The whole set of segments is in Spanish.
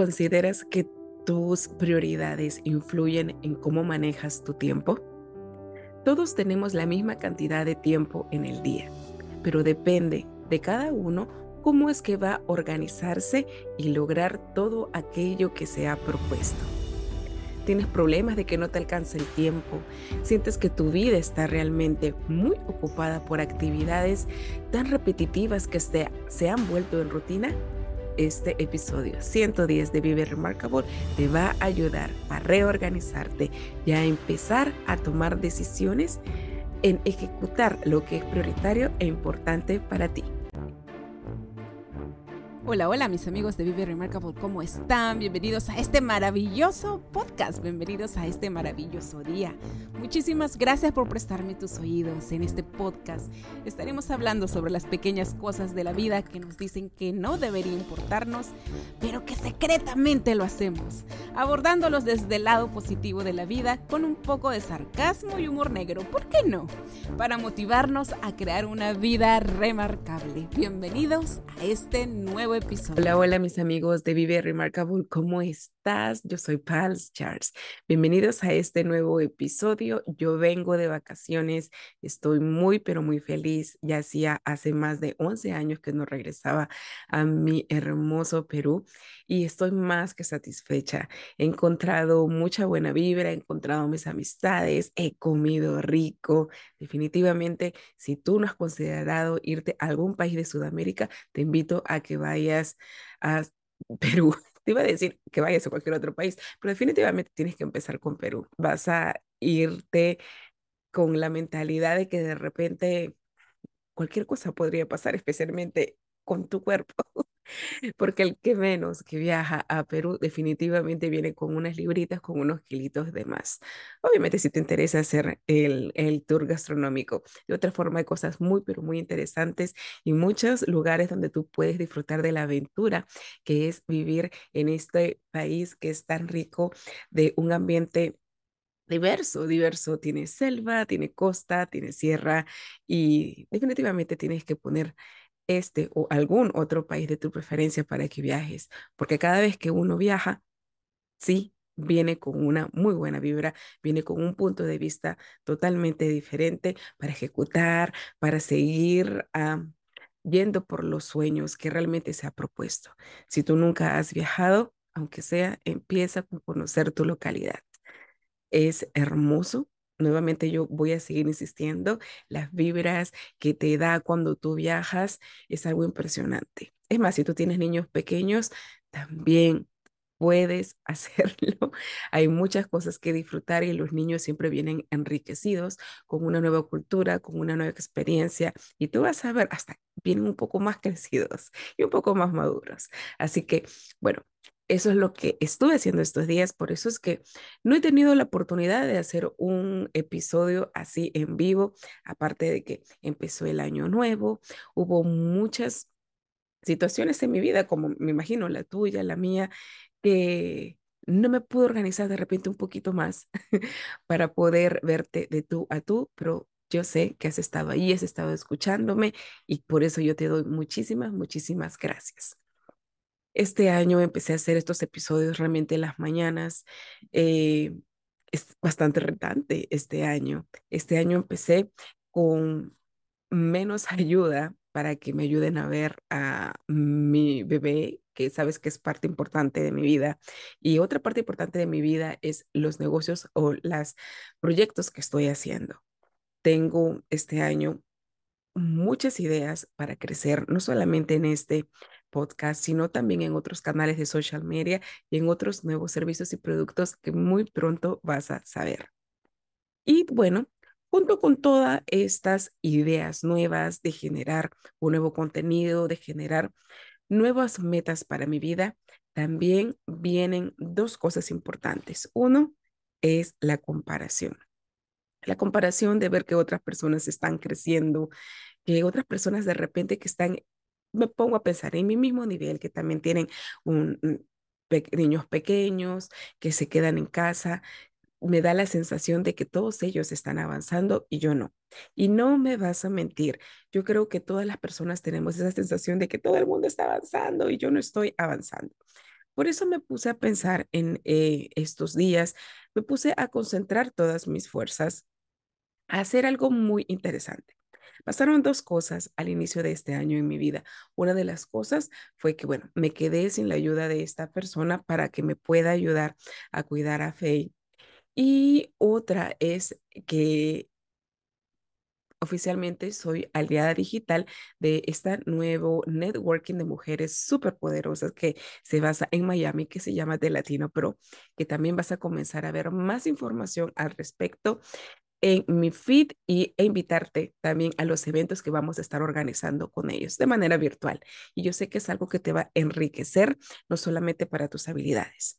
¿Consideras que tus prioridades influyen en cómo manejas tu tiempo? Todos tenemos la misma cantidad de tiempo en el día, pero depende de cada uno cómo es que va a organizarse y lograr todo aquello que se ha propuesto. Tienes problemas de que no te alcance el tiempo, sientes que tu vida está realmente muy ocupada por actividades tan repetitivas que se, se han vuelto en rutina, este episodio 110 de Vive Remarkable te va a ayudar a reorganizarte y a empezar a tomar decisiones en ejecutar lo que es prioritario e importante para ti. Hola, hola mis amigos de Vive Remarkable, ¿cómo están? Bienvenidos a este maravilloso podcast, bienvenidos a este maravilloso día. Muchísimas gracias por prestarme tus oídos en este podcast. Estaremos hablando sobre las pequeñas cosas de la vida que nos dicen que no debería importarnos, pero que secretamente lo hacemos, abordándolos desde el lado positivo de la vida con un poco de sarcasmo y humor negro, ¿por qué no? Para motivarnos a crear una vida remarcable. Bienvenidos a este nuevo episodio. Hola, hola mis amigos de Vive Remarkable, ¿cómo estás? Yo soy Pals Charles. Bienvenidos a este nuevo episodio. Yo vengo de vacaciones, estoy muy, pero muy feliz. Ya hacía hace más de 11 años que no regresaba a mi hermoso Perú y estoy más que satisfecha. He encontrado mucha buena vibra, he encontrado mis amistades, he comido rico. Definitivamente, si tú no has considerado irte a algún país de Sudamérica, te invito a que vayas a Perú. Te iba a decir que vayas a cualquier otro país, pero definitivamente tienes que empezar con Perú. Vas a irte con la mentalidad de que de repente cualquier cosa podría pasar, especialmente con tu cuerpo. Porque el que menos que viaja a Perú definitivamente viene con unas libritas, con unos kilitos de más. Obviamente si te interesa hacer el, el tour gastronómico, de otra forma hay cosas muy, pero muy interesantes y muchos lugares donde tú puedes disfrutar de la aventura, que es vivir en este país que es tan rico de un ambiente diverso, diverso. Tiene selva, tiene costa, tiene sierra y definitivamente tienes que poner este o algún otro país de tu preferencia para que viajes, porque cada vez que uno viaja, sí, viene con una muy buena vibra, viene con un punto de vista totalmente diferente para ejecutar, para seguir ah, yendo por los sueños que realmente se ha propuesto. Si tú nunca has viajado, aunque sea, empieza con conocer tu localidad. Es hermoso, nuevamente yo voy a seguir insistiendo, las vibras que te da cuando tú viajas es algo impresionante. Es más, si tú tienes niños pequeños, también puedes hacerlo. Hay muchas cosas que disfrutar y los niños siempre vienen enriquecidos con una nueva cultura, con una nueva experiencia y tú vas a ver, hasta vienen un poco más crecidos y un poco más maduros. Así que, bueno, eso es lo que estuve haciendo estos días, por eso es que no he tenido la oportunidad de hacer un episodio así en vivo, aparte de que empezó el año nuevo, hubo muchas situaciones en mi vida, como me imagino la tuya, la mía, que no me pude organizar de repente un poquito más para poder verte de tú a tú, pero yo sé que has estado ahí, has estado escuchándome y por eso yo te doy muchísimas, muchísimas gracias. Este año empecé a hacer estos episodios realmente en las mañanas. Eh, es bastante retante este año. Este año empecé con menos ayuda para que me ayuden a ver a mi bebé, que sabes que es parte importante de mi vida. Y otra parte importante de mi vida es los negocios o los proyectos que estoy haciendo. Tengo este año muchas ideas para crecer, no solamente en este podcast, sino también en otros canales de social media y en otros nuevos servicios y productos que muy pronto vas a saber. Y bueno, junto con todas estas ideas nuevas de generar un nuevo contenido, de generar nuevas metas para mi vida, también vienen dos cosas importantes. Uno es la comparación. La comparación de ver que otras personas están creciendo, que otras personas de repente que están, me pongo a pensar en mi mismo nivel, que también tienen un, niños pequeños, que se quedan en casa, me da la sensación de que todos ellos están avanzando y yo no. Y no me vas a mentir, yo creo que todas las personas tenemos esa sensación de que todo el mundo está avanzando y yo no estoy avanzando. Por eso me puse a pensar en eh, estos días, me puse a concentrar todas mis fuerzas a hacer algo muy interesante. Pasaron dos cosas al inicio de este año en mi vida. Una de las cosas fue que, bueno, me quedé sin la ayuda de esta persona para que me pueda ayudar a cuidar a Faye. Y otra es que oficialmente soy aliada digital de esta nuevo networking de mujeres súper poderosas que se basa en Miami, que se llama The Latino Pro, que también vas a comenzar a ver más información al respecto en mi feed y, e invitarte también a los eventos que vamos a estar organizando con ellos de manera virtual. Y yo sé que es algo que te va a enriquecer, no solamente para tus habilidades.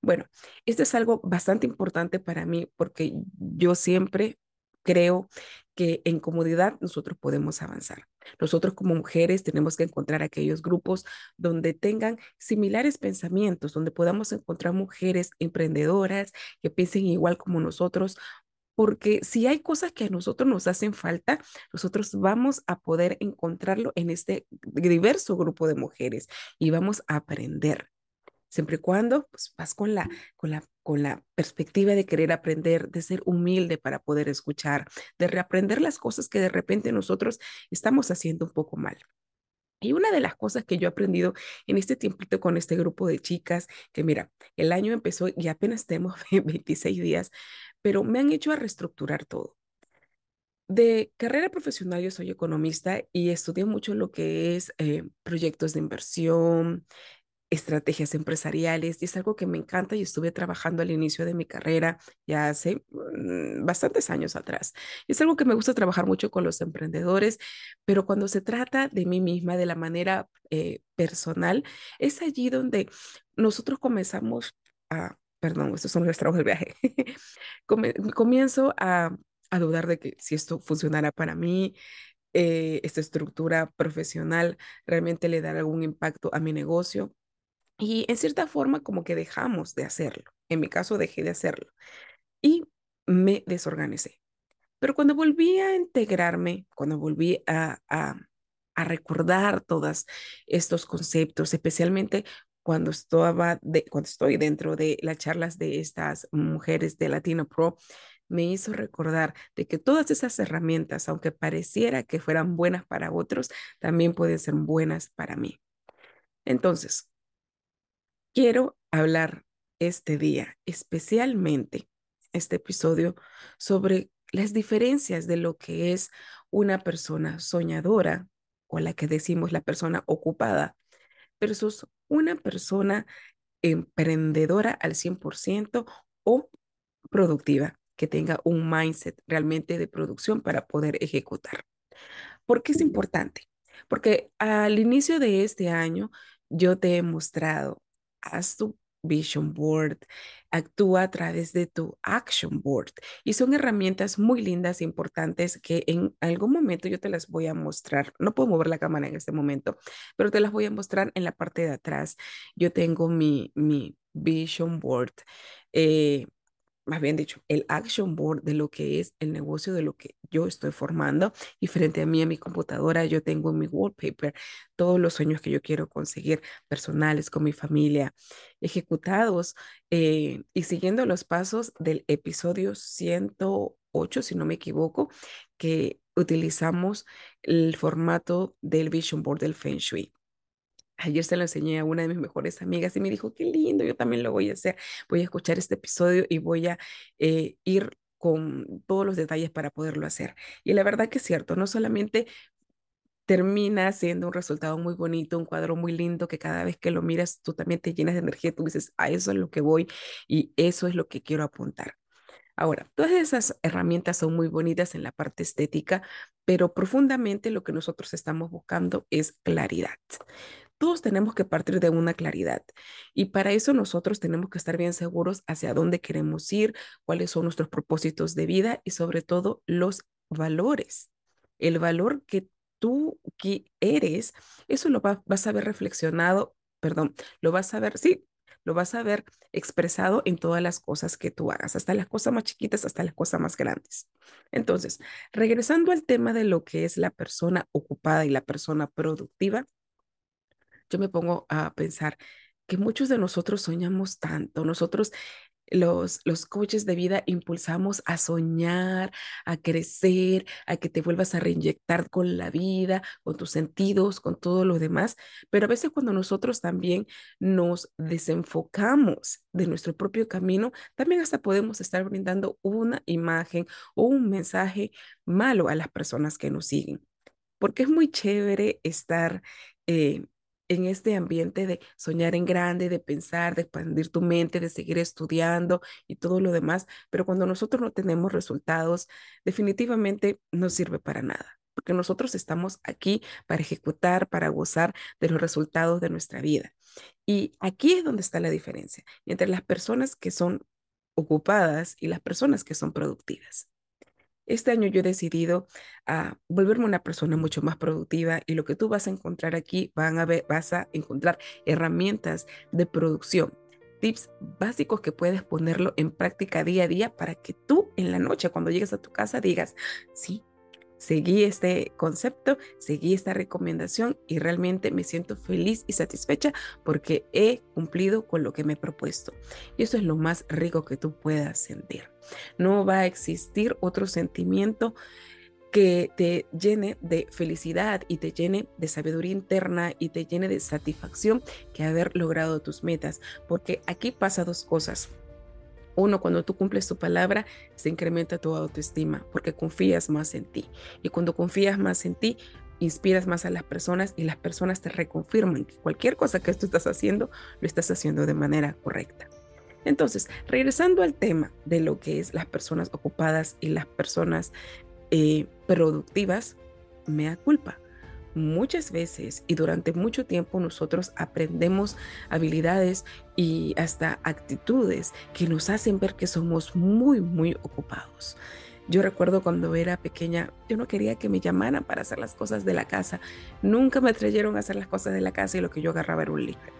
Bueno, esto es algo bastante importante para mí porque yo siempre creo que en comodidad nosotros podemos avanzar. Nosotros como mujeres tenemos que encontrar aquellos grupos donde tengan similares pensamientos, donde podamos encontrar mujeres emprendedoras que piensen igual como nosotros, porque si hay cosas que a nosotros nos hacen falta, nosotros vamos a poder encontrarlo en este diverso grupo de mujeres y vamos a aprender siempre y cuando pues, vas con la, con, la, con la perspectiva de querer aprender, de ser humilde para poder escuchar, de reaprender las cosas que de repente nosotros estamos haciendo un poco mal. Y una de las cosas que yo he aprendido en este tiempito con este grupo de chicas, que mira, el año empezó y apenas tenemos 26 días, pero me han hecho a reestructurar todo. De carrera profesional yo soy economista y estudié mucho lo que es eh, proyectos de inversión, estrategias empresariales y es algo que me encanta y estuve trabajando al inicio de mi carrera ya hace mm, bastantes años atrás. Es algo que me gusta trabajar mucho con los emprendedores, pero cuando se trata de mí misma de la manera eh, personal, es allí donde nosotros comenzamos a, perdón, estos son los trabajos del viaje, comienzo a, a dudar de que si esto funcionara para mí, eh, esta estructura profesional realmente le dará algún impacto a mi negocio. Y en cierta forma como que dejamos de hacerlo. En mi caso dejé de hacerlo y me desorganicé. Pero cuando volví a integrarme, cuando volví a, a, a recordar todos estos conceptos, especialmente cuando, estaba de, cuando estoy dentro de las charlas de estas mujeres de Latino Pro, me hizo recordar de que todas esas herramientas, aunque pareciera que fueran buenas para otros, también pueden ser buenas para mí. Entonces, Quiero hablar este día, especialmente este episodio, sobre las diferencias de lo que es una persona soñadora o la que decimos la persona ocupada versus una persona emprendedora al 100% o productiva, que tenga un mindset realmente de producción para poder ejecutar. ¿Por qué es importante? Porque al inicio de este año yo te he mostrado haz tu vision board, actúa a través de tu action board. Y son herramientas muy lindas e importantes que en algún momento yo te las voy a mostrar. No puedo mover la cámara en este momento, pero te las voy a mostrar en la parte de atrás. Yo tengo mi, mi vision board. Eh, más bien dicho, el action board de lo que es el negocio de lo que yo estoy formando y frente a mí, a mi computadora, yo tengo en mi wallpaper todos los sueños que yo quiero conseguir personales con mi familia, ejecutados eh, y siguiendo los pasos del episodio 108, si no me equivoco, que utilizamos el formato del vision board del Feng Shui. Ayer se lo enseñé a una de mis mejores amigas y me dijo, qué lindo, yo también lo voy a hacer. Voy a escuchar este episodio y voy a eh, ir con todos los detalles para poderlo hacer. Y la verdad que es cierto, no solamente termina siendo un resultado muy bonito, un cuadro muy lindo que cada vez que lo miras tú también te llenas de energía, tú dices, a eso es lo que voy y eso es lo que quiero apuntar. Ahora, todas esas herramientas son muy bonitas en la parte estética, pero profundamente lo que nosotros estamos buscando es claridad. Todos tenemos que partir de una claridad. Y para eso nosotros tenemos que estar bien seguros hacia dónde queremos ir, cuáles son nuestros propósitos de vida y sobre todo los valores. El valor que tú que eres, eso lo vas a ver reflexionado, perdón, lo vas a ver, sí, lo vas a ver expresado en todas las cosas que tú hagas, hasta las cosas más chiquitas, hasta las cosas más grandes. Entonces, regresando al tema de lo que es la persona ocupada y la persona productiva, yo me pongo a pensar que muchos de nosotros soñamos tanto, nosotros los, los coaches de vida impulsamos a soñar, a crecer, a que te vuelvas a reinyectar con la vida, con tus sentidos, con todo lo demás. Pero a veces cuando nosotros también nos desenfocamos de nuestro propio camino, también hasta podemos estar brindando una imagen o un mensaje malo a las personas que nos siguen. Porque es muy chévere estar eh, en este ambiente de soñar en grande, de pensar, de expandir tu mente, de seguir estudiando y todo lo demás, pero cuando nosotros no tenemos resultados, definitivamente no sirve para nada, porque nosotros estamos aquí para ejecutar, para gozar de los resultados de nuestra vida. Y aquí es donde está la diferencia entre las personas que son ocupadas y las personas que son productivas. Este año yo he decidido a volverme una persona mucho más productiva y lo que tú vas a encontrar aquí, van a ver, vas a encontrar herramientas de producción, tips básicos que puedes ponerlo en práctica día a día para que tú en la noche cuando llegues a tu casa digas, sí, seguí este concepto, seguí esta recomendación y realmente me siento feliz y satisfecha porque he cumplido con lo que me he propuesto. Y eso es lo más rico que tú puedas sentir. No va a existir otro sentimiento que te llene de felicidad y te llene de sabiduría interna y te llene de satisfacción que haber logrado tus metas, porque aquí pasa dos cosas. Uno, cuando tú cumples tu palabra, se incrementa tu autoestima porque confías más en ti. Y cuando confías más en ti, inspiras más a las personas y las personas te reconfirman que cualquier cosa que tú estás haciendo, lo estás haciendo de manera correcta. Entonces, regresando al tema de lo que es las personas ocupadas y las personas eh, productivas, me da culpa muchas veces y durante mucho tiempo nosotros aprendemos habilidades y hasta actitudes que nos hacen ver que somos muy, muy ocupados. Yo recuerdo cuando era pequeña, yo no quería que me llamaran para hacer las cosas de la casa. Nunca me trajeron a hacer las cosas de la casa y lo que yo agarraba era un libro.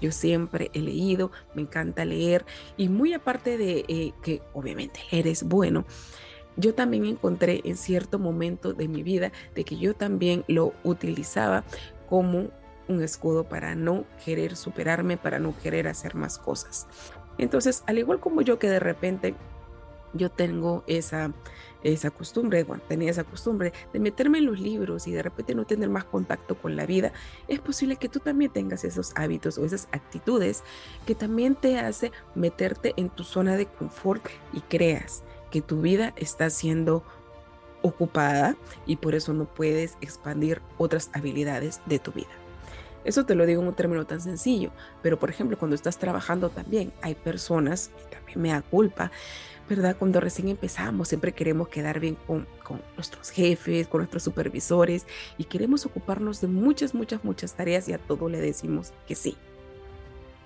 Yo siempre he leído, me encanta leer y muy aparte de eh, que obviamente leer es bueno, yo también encontré en cierto momento de mi vida de que yo también lo utilizaba como un escudo para no querer superarme, para no querer hacer más cosas. Entonces, al igual como yo que de repente yo tengo esa, esa costumbre, bueno, tenía esa costumbre de meterme en los libros y de repente no tener más contacto con la vida, es posible que tú también tengas esos hábitos o esas actitudes que también te hace meterte en tu zona de confort y creas que tu vida está siendo ocupada y por eso no puedes expandir otras habilidades de tu vida. Eso te lo digo en un término tan sencillo, pero por ejemplo cuando estás trabajando también hay personas, y también me da culpa, ¿verdad? Cuando recién empezamos siempre queremos quedar bien con, con nuestros jefes, con nuestros supervisores y queremos ocuparnos de muchas, muchas, muchas tareas y a todo le decimos que sí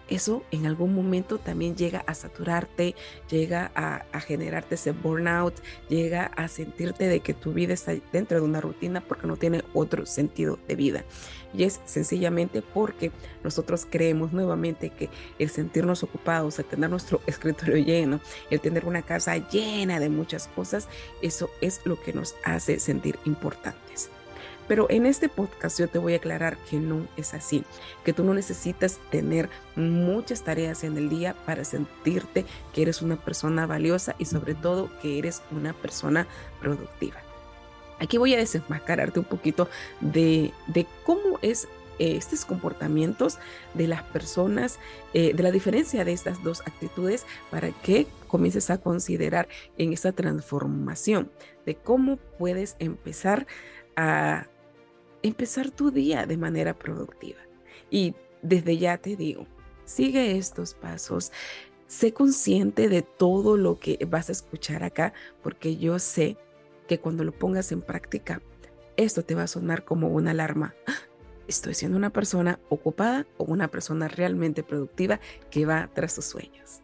eso en algún momento también llega a saturarte, llega a, generarte ese burnout, llega a sentirte de que tu vida está dentro de una rutina porque no tiene otro sentido de vida. Y es sencillamente porque nosotros creemos nuevamente que el sentirnos ocupados, el tener nuestro escritorio lleno, el tener una casa llena de muchas cosas, eso es lo que nos hace sentir importantes. Pero en este podcast yo te voy a aclarar que no es así, que tú no necesitas tener muchas tareas en el día para sentirte que eres una persona valiosa y sobre todo que eres una persona productiva. Aquí voy a desenmascararte un poquito de, cómo es eh, estos comportamientos de las personas, eh, de la diferencia de estas dos actitudes para que comiences a considerar en esta transformación de cómo puedes empezar a empezar tu día de manera productiva. Y desde ya te digo, sigue estos pasos, sé consciente de todo lo que vas a escuchar acá, porque yo sé que cuando lo pongas en práctica, esto te va a sonar como una alarma. ¿Estoy siendo una persona ocupada o una persona realmente productiva que va tras sus sueños?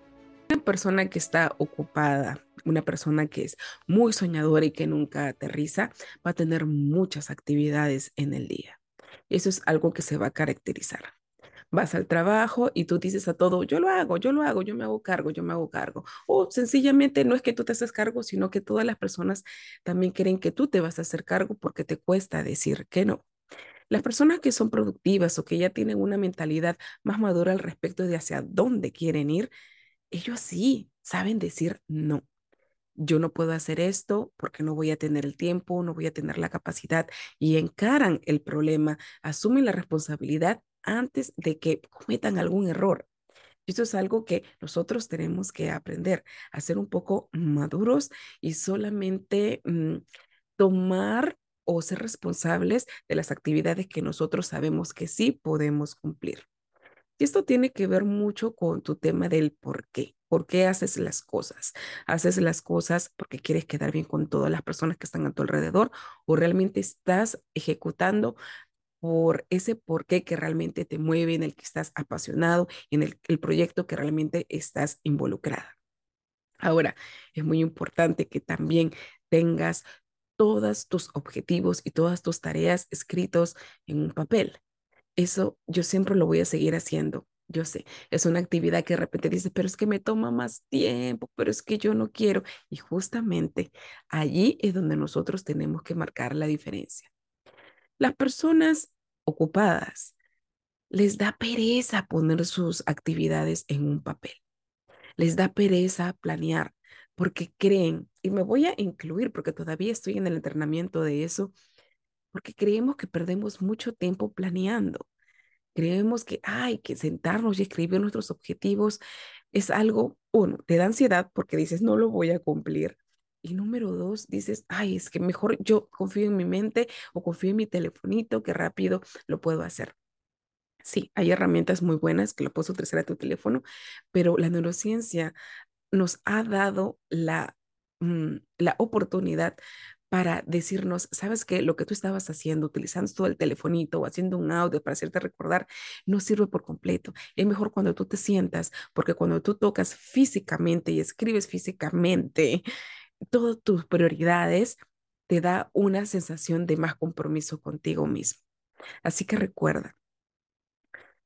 Persona que está ocupada, una persona que es muy soñadora y que nunca aterriza, va a tener muchas actividades en el día. Eso es algo que se va a caracterizar. Vas al trabajo y tú dices a todo, yo lo hago, yo lo hago, yo me hago cargo, yo me hago cargo. O sencillamente no es que tú te haces cargo, sino que todas las personas también creen que tú te vas a hacer cargo porque te cuesta decir que no. Las personas que son productivas o que ya tienen una mentalidad más madura al respecto de hacia dónde quieren ir, ellos sí saben decir no. Yo no puedo hacer esto porque no voy a tener el tiempo, no voy a tener la capacidad y encaran el problema, asumen la responsabilidad antes de que cometan algún error. Esto es algo que nosotros tenemos que aprender a ser un poco maduros y solamente mm, tomar o ser responsables de las actividades que nosotros sabemos que sí podemos cumplir. Y esto tiene que ver mucho con tu tema del por qué. ¿Por qué haces las cosas? ¿Haces las cosas porque quieres quedar bien con todas las personas que están a tu alrededor o realmente estás ejecutando por ese por qué que realmente te mueve, en el que estás apasionado, en el, el proyecto que realmente estás involucrada? Ahora, es muy importante que también tengas todos tus objetivos y todas tus tareas escritos en un papel. Eso yo siempre lo voy a seguir haciendo. Yo sé, es una actividad que de repente dice, pero es que me toma más tiempo, pero es que yo no quiero. Y justamente allí es donde nosotros tenemos que marcar la diferencia. Las personas ocupadas les da pereza poner sus actividades en un papel. Les da pereza planear porque creen, y me voy a incluir porque todavía estoy en el entrenamiento de eso, porque creemos que perdemos mucho tiempo planeando. Creemos que hay que sentarnos y escribir nuestros objetivos es algo, uno, te da ansiedad porque dices, no lo voy a cumplir. Y número dos, dices, ay, es que mejor yo confío en mi mente o confío en mi telefonito, que rápido lo puedo hacer. Sí, hay herramientas muy buenas que lo puedes utilizar a tu teléfono, pero la neurociencia nos ha dado la, mm, la oportunidad para decirnos, sabes que lo que tú estabas haciendo, utilizando todo el telefonito o haciendo un audio para hacerte recordar, no sirve por completo. Es mejor cuando tú te sientas, porque cuando tú tocas físicamente y escribes físicamente todas tus prioridades, te da una sensación de más compromiso contigo mismo. Así que recuerda,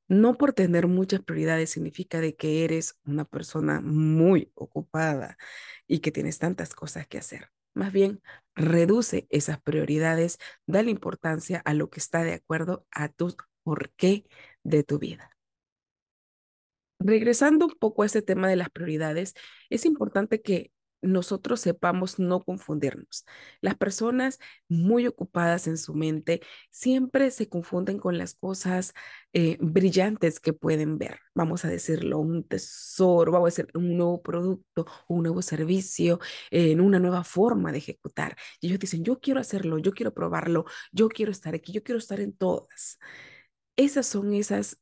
no por tener muchas prioridades significa de que eres una persona muy ocupada y que tienes tantas cosas que hacer. Más bien, reduce esas prioridades, dale importancia a lo que está de acuerdo a tu porqué de tu vida. Regresando un poco a ese tema de las prioridades, es importante que nosotros sepamos no confundirnos. Las personas muy ocupadas en su mente siempre se confunden con las cosas eh, brillantes que pueden ver. Vamos a decirlo, un tesoro, vamos a decir un nuevo producto, un nuevo servicio, en una nueva forma de ejecutar. Y ellos dicen, yo quiero hacerlo, yo quiero probarlo, yo quiero estar aquí, yo quiero estar en todas. Esas son esas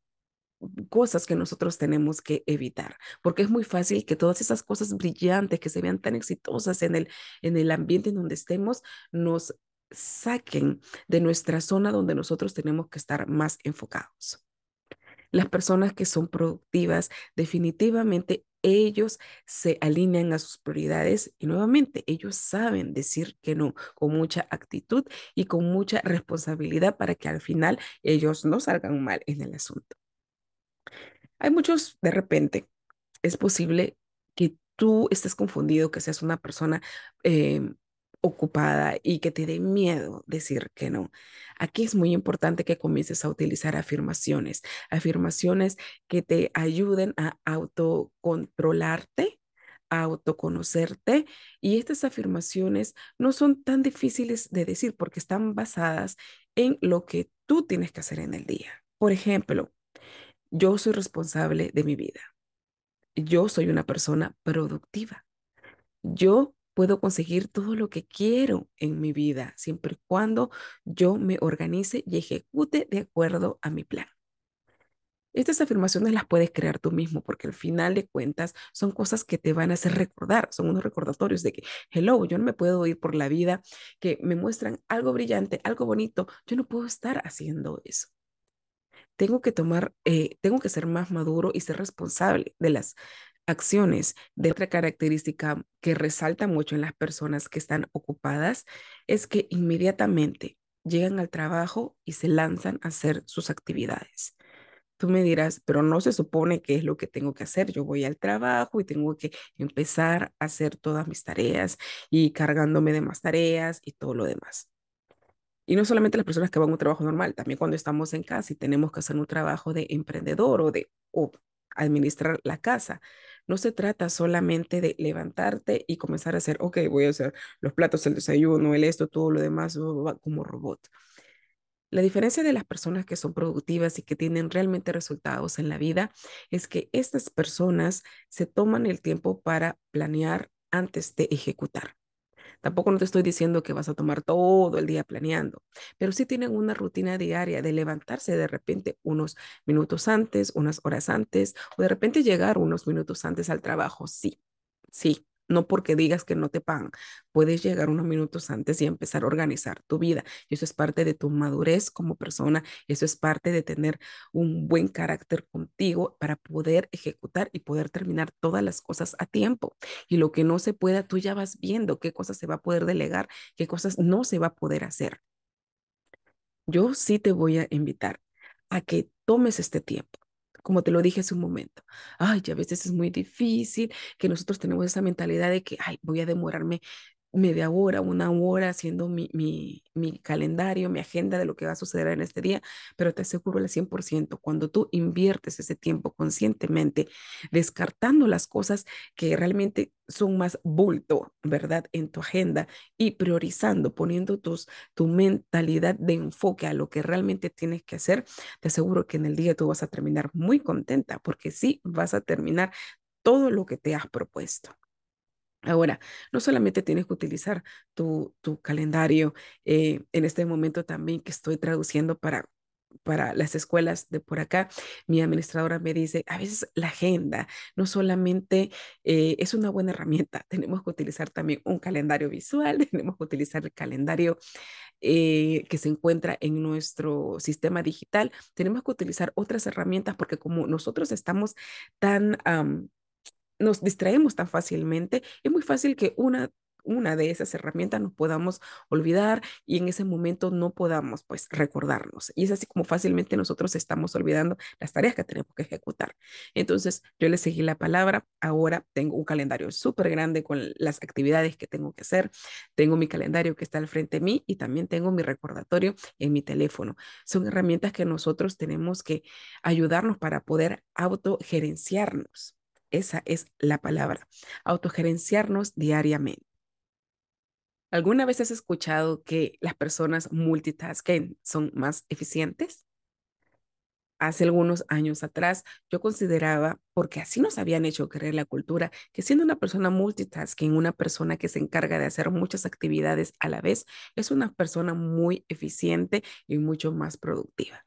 cosas que nosotros tenemos que evitar, porque es muy fácil que todas esas cosas brillantes que se vean tan exitosas en el, en el ambiente en donde estemos nos saquen de nuestra zona donde nosotros tenemos que estar más enfocados. Las personas que son productivas, definitivamente ellos se alinean a sus prioridades y nuevamente ellos saben decir que no con mucha actitud y con mucha responsabilidad para que al final ellos no salgan mal en el asunto. Hay muchos, de repente, es posible que tú estés confundido, que seas una persona em, ocupada y que te dé miedo decir que no. Aquí es muy importante que comiences a utilizar afirmaciones, afirmaciones que te ayuden a autocontrolarte, a autoconocerte. Y estas afirmaciones no son tan difíciles de decir porque están basadas en lo que tú tienes que hacer en el día. Por ejemplo, yo soy responsable de mi vida. Yo soy una persona productiva. Yo puedo conseguir todo lo que quiero en mi vida, siempre y cuando yo me organice y ejecute de acuerdo a mi plan. Estas afirmaciones las puedes crear tú mismo porque al final de cuentas son cosas que te van a hacer recordar, son unos recordatorios de que, hello, yo no me puedo ir por la vida, que me muestran algo brillante, algo bonito, yo no puedo estar haciendo eso. Tengo que tomar, eh, tengo que ser más maduro y ser responsable de las acciones. De otra característica que resalta mucho en las personas que están ocupadas es que inmediatamente llegan al trabajo y se lanzan a hacer sus actividades. Tú me dirás, pero no se supone que es lo que tengo que hacer. Yo voy al trabajo y tengo que empezar a hacer todas mis tareas y cargándome de más tareas y todo lo demás. Y no solamente las personas que van a un trabajo normal, también cuando estamos en casa y tenemos que hacer un trabajo de emprendedor o de o administrar la casa. No se trata solamente de levantarte y comenzar a hacer, ok, voy a hacer los platos, el desayuno, el esto, todo lo demás como robot. La diferencia de las personas que son productivas y que tienen realmente resultados en la vida es que estas personas se toman el tiempo para planear antes de ejecutar. Tampoco no te estoy diciendo que vas a tomar todo el día planeando, pero sí tienen una rutina diaria de levantarse de repente unos minutos antes, unas horas antes, o de repente llegar unos minutos antes al trabajo. Sí, sí, no porque digas que no te pagan. Puedes llegar unos minutos antes y empezar a organizar tu vida. Y eso es parte de tu madurez como persona. Eso es parte de tener un buen carácter contigo para poder ejecutar y poder terminar todas las cosas a tiempo. Y lo que no se pueda, tú ya vas viendo qué cosas se va a poder delegar, qué cosas no se va a poder hacer. Yo sí te voy a invitar a que tomes este tiempo como te lo dije hace un momento. Ay, a veces es muy difícil que nosotros tenemos esa mentalidad de que, ay, voy a demorarme media hora, una hora haciendo mi, mi, mi, calendario, mi agenda de lo que va a suceder en este día, pero te aseguro al 100%, cuando tú inviertes ese tiempo conscientemente, descartando las cosas que realmente son más bulto, ¿verdad? En tu agenda y priorizando, poniendo tus, tu mentalidad de enfoque a lo que realmente tienes que hacer, te aseguro que en el día tú vas a terminar muy contenta porque sí vas a terminar todo lo que te has propuesto. Ahora, no solamente tienes que utilizar tu, tu calendario, eh, en este momento también que estoy traduciendo para, para las escuelas de por acá, mi administradora me dice, a veces la agenda no solamente eh, es una buena herramienta, tenemos que utilizar también un calendario visual, tenemos que utilizar el calendario eh, que se encuentra en nuestro sistema digital, tenemos que utilizar otras herramientas porque como nosotros estamos tan nos distraemos tan fácilmente, es muy fácil que una una de esas herramientas nos podamos olvidar y en ese momento no podamos pues recordarnos. Y es así como fácilmente nosotros estamos olvidando las tareas que tenemos que ejecutar. Entonces yo le seguí la palabra, ahora tengo un calendario súper grande con las actividades que tengo que hacer, tengo mi calendario que está al frente de mí y también tengo mi recordatorio en mi teléfono. Son herramientas que nosotros tenemos que ayudarnos para poder autogerenciarnos. Esa es la palabra, autogerenciarnos diariamente. ¿Alguna vez has escuchado que las personas multitasking son más eficientes? Hace algunos años atrás yo consideraba, porque así nos habían hecho creer la cultura, que siendo una persona multitasking, una persona que se encarga de hacer muchas actividades a la vez, es una persona muy eficiente y mucho más productiva.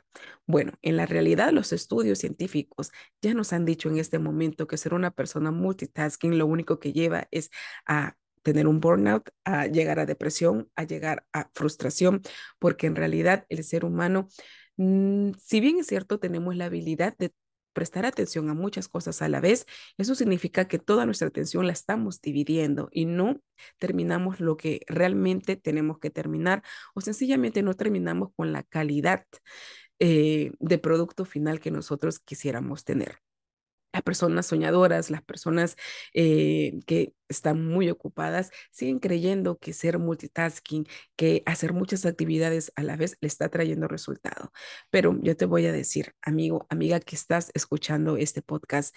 Bueno, en la realidad los estudios científicos ya nos han dicho en este momento que ser una persona multitasking lo único que lleva es a tener un burnout, a llegar a depresión, a llegar a frustración, porque en realidad el ser humano, si bien es cierto, tenemos la habilidad de prestar atención a muchas cosas a la vez, eso significa que toda nuestra atención la estamos dividiendo y no terminamos lo que realmente tenemos que terminar o sencillamente no terminamos con la calidad eh, de producto final que nosotros quisiéramos tener. Las personas soñadoras, las personas eh, que están muy ocupadas, siguen creyendo que ser multitasking, que hacer muchas actividades a la vez le está trayendo resultado. Pero yo te voy a decir, amigo, amiga que estás escuchando este podcast,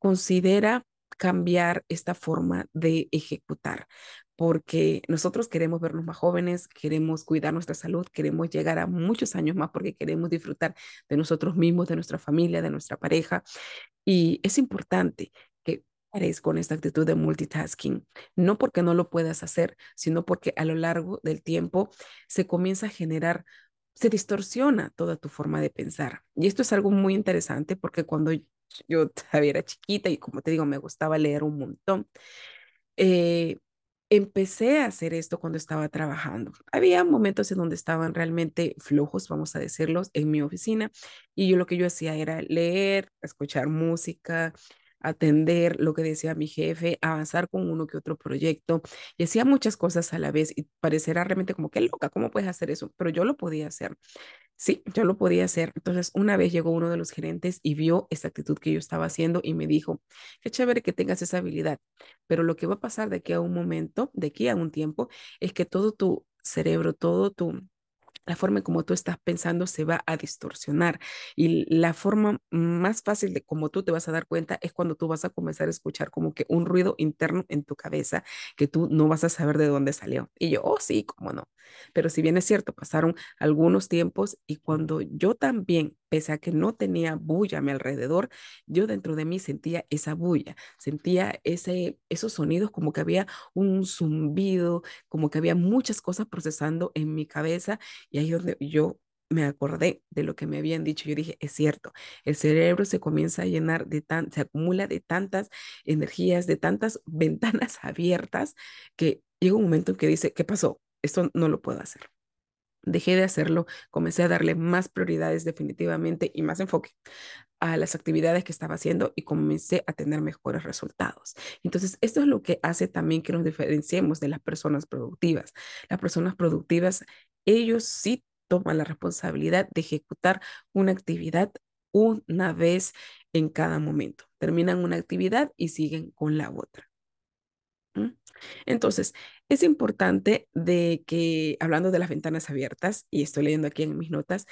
considera cambiar esta forma de ejecutar porque nosotros queremos vernos más jóvenes, queremos cuidar nuestra salud, queremos llegar a muchos años más porque queremos disfrutar de nosotros mismos, de nuestra familia, de nuestra pareja. Y es importante que pares con esta actitud de multitasking, no porque no lo puedas hacer, sino porque a lo largo del tiempo se comienza a generar se distorsiona toda tu forma de pensar. Y esto es algo muy interesante porque cuando yo todavía era chiquita y como te digo, me gustaba leer un montón, eh, empecé a hacer esto cuando estaba trabajando. Había momentos en donde estaban realmente flojos, vamos a decirlos, en mi oficina y yo lo que yo hacía era leer, escuchar música, atender lo que decía mi jefe, avanzar con uno que otro proyecto y hacía muchas cosas a la vez y parecerá realmente como que loca, ¿cómo puedes hacer eso? Pero yo lo podía hacer. Sí, yo lo podía hacer. Entonces, una vez llegó uno de los gerentes y vio esa actitud que yo estaba haciendo y me dijo, qué chévere que tengas esa habilidad, pero lo que va a pasar de aquí a un momento, de aquí a un tiempo, es que todo tu cerebro, todo tu la forma en como tú estás pensando se va a distorsionar y la forma más fácil de cómo tú te vas a dar cuenta es cuando tú vas a comenzar a escuchar como que un ruido interno en tu cabeza que tú no vas a saber de dónde salió. Y yo, oh sí, cómo no. Pero si bien es cierto, pasaron algunos tiempos y cuando yo también pese a que no tenía bulla a mi alrededor, yo dentro de mí sentía esa bulla, sentía ese, esos sonidos como que había un zumbido, como que había muchas cosas procesando en mi cabeza y ahí donde yo me acordé de lo que me habían dicho. Yo dije, es cierto, el cerebro se comienza a llenar de tan, se acumula de tantas energías, de tantas ventanas abiertas, que llega un momento en que dice, ¿qué pasó? Esto no lo puedo hacer dejé de hacerlo, comencé a darle más prioridades definitivamente y más enfoque a las actividades que estaba haciendo y comencé a tener mejores resultados. Entonces, esto es lo que hace también que nos diferenciemos de las personas productivas. Las personas productivas, ellos sí toman la responsabilidad de ejecutar una actividad una vez en cada momento. Terminan una actividad y siguen con la otra. Entonces, es importante de que, hablando de las ventanas abiertas, y estoy leyendo aquí en mis notas,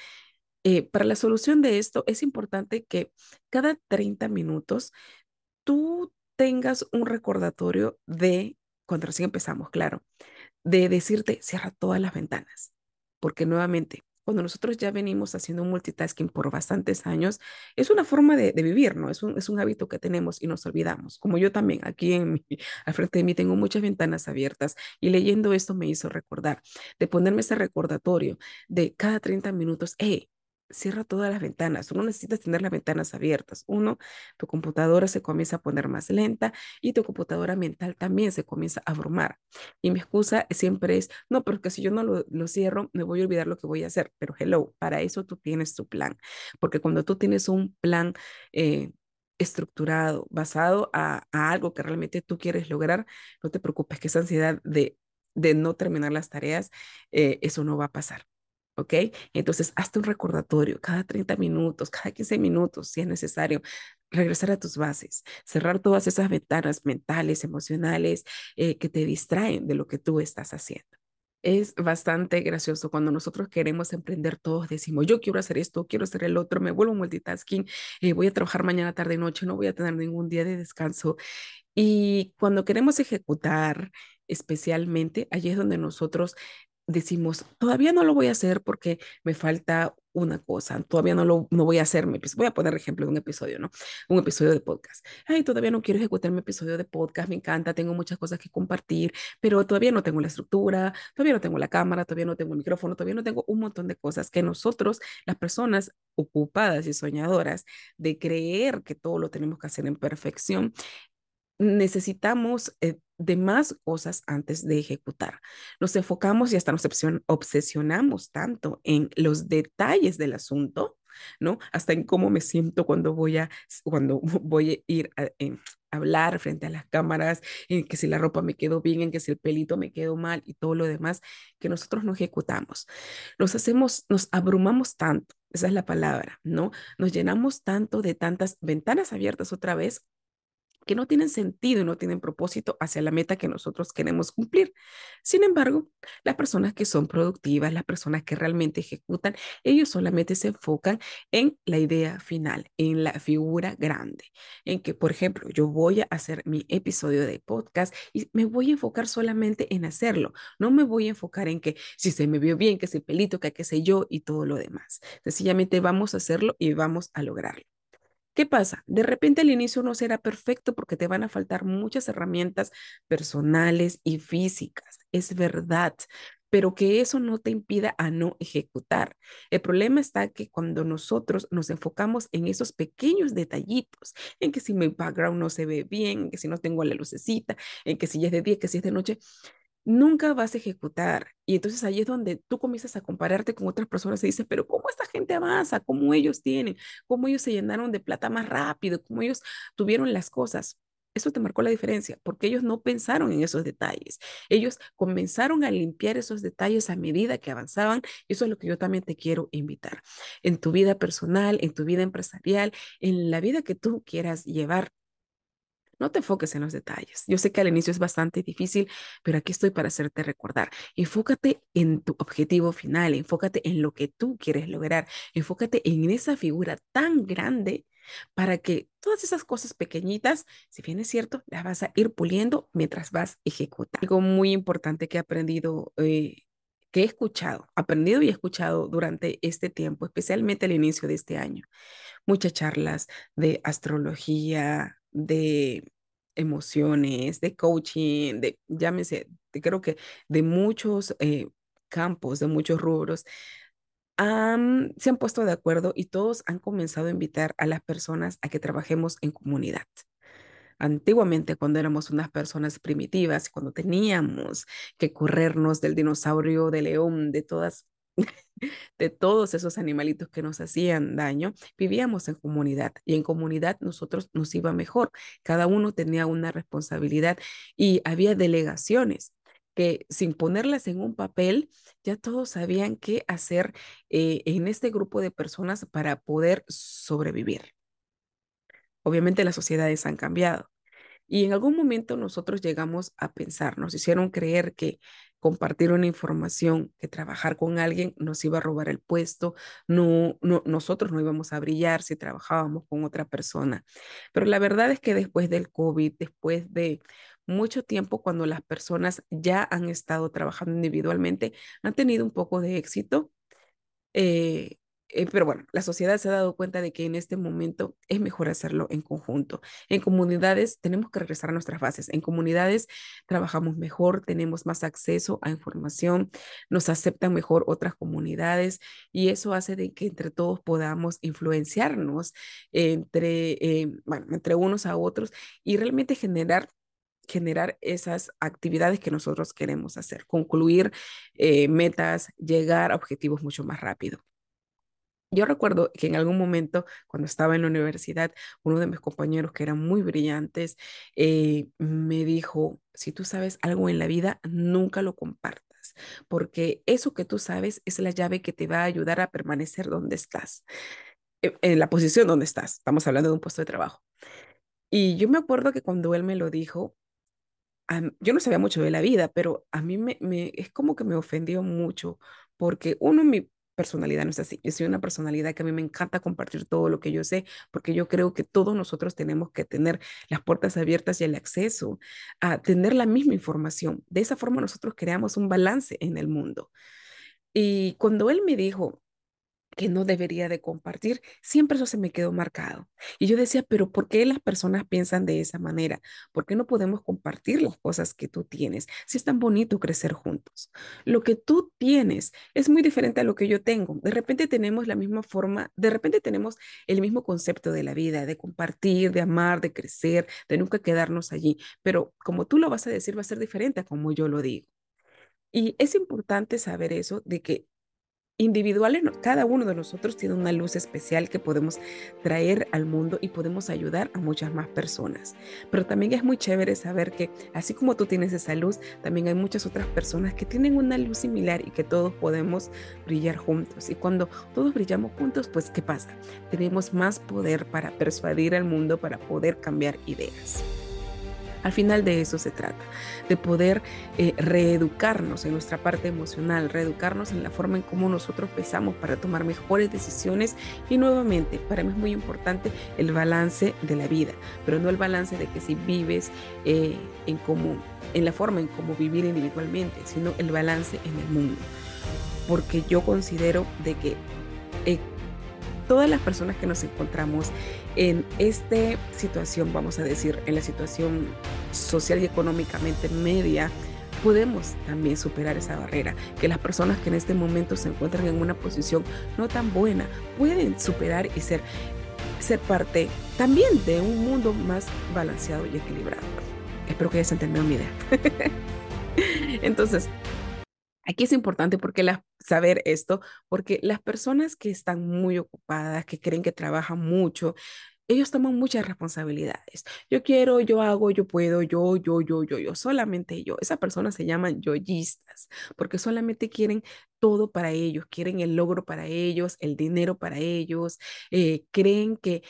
eh, para la solución de esto es importante que cada 30 minutos tú tengas un recordatorio de, cuando recién empezamos, claro, de decirte, cierra todas las ventanas, porque nuevamente cuando nosotros ya venimos haciendo multitasking por bastantes años, es una forma de, vivir, ¿no? Es un, es un hábito que tenemos y nos olvidamos. Como yo también, aquí en al frente de mí tengo muchas ventanas abiertas y leyendo esto me hizo recordar, de ponerme ese recordatorio de cada 30 minutos, hey, cierra todas las ventanas. Uno necesita tener las ventanas abiertas. Uno, tu computadora se comienza a poner más lenta y tu computadora mental también se comienza a abrumar. Y mi excusa siempre es, no, porque si yo no lo, cierro, me voy a olvidar lo que voy a hacer. Pero hello, para eso tú tienes tu plan. Porque cuando tú tienes un plan eh, estructurado, basado a, algo que realmente tú quieres lograr, no te preocupes que esa ansiedad de, de no terminar las tareas, eh, eso no va a pasar. ¿Ok? Entonces, hazte un recordatorio cada 30 minutos, cada 15 minutos, si es necesario, regresar a tus bases, cerrar todas esas ventanas mentales, emocionales eh, que te distraen de lo que tú estás haciendo. Es bastante gracioso cuando nosotros queremos emprender todos, decimos, yo quiero hacer esto, quiero hacer el otro, me vuelvo multitasking, eh, voy a trabajar mañana, tarde noche, no voy a tener ningún día de descanso. Y cuando queremos ejecutar, especialmente, allí es donde nosotros decimos, todavía no lo voy a hacer porque me falta una cosa, todavía no lo no voy a hacerme, voy a poner ejemplo de un episodio, ¿no? Un episodio de podcast. Ay, todavía no quiero ejecutar mi episodio de podcast, me encanta, tengo muchas cosas que compartir, pero todavía no tengo la estructura, todavía no tengo la cámara, todavía no tengo el micrófono, todavía no tengo un montón de cosas que nosotros, las personas ocupadas y soñadoras de creer que todo lo tenemos que hacer en perfección, necesitamos eh, de más cosas antes de ejecutar. Nos enfocamos y hasta nos obsesionamos tanto en los detalles del asunto, ¿no? Hasta en cómo me siento cuando voy a, cuando voy a ir a, hablar frente a las cámaras, en que si la ropa me quedó bien, en que si el pelito me quedó mal y todo lo demás que nosotros no ejecutamos. Nos hacemos, nos abrumamos tanto, esa es la palabra, ¿no? Nos llenamos tanto de tantas ventanas abiertas otra vez que no tienen sentido y no tienen propósito hacia la meta que nosotros queremos cumplir. Sin embargo, las personas que son productivas, las personas que realmente ejecutan, ellos solamente se enfocan en la idea final, en la figura grande, en que, por ejemplo, yo voy a hacer mi episodio de podcast y me voy a enfocar solamente en hacerlo. No me voy a enfocar en que si se me vio bien, que si el pelito, que qué sé yo y todo lo demás. Sencillamente vamos a hacerlo y vamos a lograrlo. ¿Qué pasa? De repente al inicio no será perfecto porque te van a faltar muchas herramientas personales y físicas. Es verdad. pero que eso no te impida a no ejecutar. El problema está que cuando nosotros nos enfocamos en esos pequeños detallitos, en que si mi background no se ve bien, en que si no tengo la lucecita, en que si es de día, que si es de noche, nunca vas a ejecutar. Y entonces ahí es donde tú comienzas a compararte con otras personas y dices, pero ¿cómo esta gente avanza? ¿Cómo ellos tienen? ¿Cómo ellos se llenaron de plata más rápido? ¿Cómo ellos tuvieron las cosas? Eso te marcó la diferencia, porque ellos no pensaron en esos detalles. Ellos comenzaron a limpiar esos detalles a medida que avanzaban. Eso es lo que yo también te quiero invitar. En tu vida personal, en tu vida empresarial, en la vida que tú quieras llevar. No te enfoques en los detalles. Yo sé que al inicio es bastante difícil, pero aquí estoy para hacerte recordar. Enfócate en tu objetivo final, enfócate en lo que tú quieres lograr, enfócate en esa figura tan grande para que todas esas cosas pequeñitas, si bien es cierto, las vas a ir puliendo mientras vas ejecutando. Algo muy importante que he aprendido, eh, que he escuchado, aprendido y escuchado durante este tiempo, especialmente al inicio de este año. Muchas charlas de astrología, de emociones, de coaching, de, llámese, creo que de muchos eh, campos, de muchos rubros, se han puesto de acuerdo y todos han comenzado a invitar a las personas a que trabajemos en comunidad. Antiguamente, cuando éramos unas personas primitivas, cuando teníamos que corrernos del dinosaurio, del león, de todas, de todos esos animalitos que nos hacían daño, vivíamos en comunidad y en comunidad nosotros nos iba mejor. Cada uno tenía una responsabilidad y había delegaciones que sin ponerlas en un papel, ya todos sabían qué hacer eh, en este grupo de personas para poder sobrevivir. Obviamente las sociedades han cambiado y en algún momento nosotros llegamos a pensar, nos hicieron creer que compartir una información, que trabajar con alguien nos iba a robar el puesto, no, no, nosotros no íbamos a brillar si trabajábamos con otra persona. Pero la verdad es que después del COVID, después de mucho tiempo cuando las personas ya han estado trabajando individualmente, han tenido un poco de éxito. Eh, eh, pero bueno, la sociedad se ha dado cuenta de que en este momento es mejor hacerlo en conjunto. En comunidades tenemos que regresar a nuestras bases. En comunidades trabajamos mejor, tenemos más acceso a información, nos aceptan mejor otras comunidades y eso hace de que entre todos podamos influenciarnos entre, eh, bueno, entre unos a otros y realmente generar generar esas actividades que nosotros queremos hacer, concluir eh, metas, llegar a objetivos mucho más rápido. Yo recuerdo que en algún momento, cuando estaba en la universidad, uno de mis compañeros que eran muy brillantes eh, me dijo, si tú sabes algo en la vida, nunca lo compartas, porque eso que tú sabes es la llave que te va a ayudar a permanecer donde estás, e, en la posición donde estás. Estamos hablando de un puesto de trabajo. Y yo me acuerdo que cuando él me lo dijo, yo no sabía mucho de la vida, pero a mí me, es como que me ofendió mucho porque uno, mi personalidad no es así. Yo soy una personalidad que a mí me encanta compartir todo lo que yo sé, porque yo creo que todos nosotros tenemos que tener las puertas abiertas y el acceso a tener la misma información. De esa forma nosotros creamos un balance en el mundo. Y cuando él me dijo, que no debería de compartir, siempre eso se me quedó marcado. Y yo decía, pero ¿por qué las personas piensan de esa manera? ¿Por qué no podemos compartir las cosas que tú tienes? Si es tan bonito crecer juntos. Lo que tú tienes es muy diferente a lo que yo tengo. De repente tenemos la misma forma, de repente tenemos el mismo concepto de la vida, de compartir, de amar, de crecer, de nunca quedarnos allí. Pero como tú lo vas a decir, va a ser diferente a como yo lo digo. Y es importante saber eso, de que individuales, cada uno de nosotros tiene una luz especial que podemos traer al mundo y podemos ayudar a muchas más personas. Pero también es muy chévere saber que así como tú tienes esa luz, también hay muchas otras personas que tienen una luz similar y que todos podemos brillar juntos. Y cuando todos brillamos juntos, pues ¿qué pasa? Tenemos más poder para persuadir al mundo, para poder cambiar ideas. Al final de eso se trata, de poder eh, reeducarnos en nuestra parte emocional, reeducarnos en la forma en cómo nosotros pensamos para tomar mejores decisiones y nuevamente, para mí es muy importante el balance de la vida, pero no el balance de que si vives eh, en común, en la forma en cómo vivir individualmente, sino el balance en el mundo. Porque yo considero de que eh, todas las personas que nos encontramos en esta situación, vamos a decir, en la situación social y económicamente media, podemos también superar esa barrera, que las personas que en este momento se encuentran en una posición no tan buena pueden superar y ser, ser parte también de un mundo más balanceado y equilibrado. Espero que hayas entendido mi idea. Entonces, Aquí es importante porque saber esto, porque las personas que están muy ocupadas, que creen que trabajan mucho, ellos toman muchas responsabilidades. Yo quiero, yo hago, yo puedo, yo, yo, yo, yo, yo, solamente yo. Esas personas se llaman yoyistas porque solamente quieren todo para ellos, quieren el logro para ellos, el dinero para ellos, eh, creen que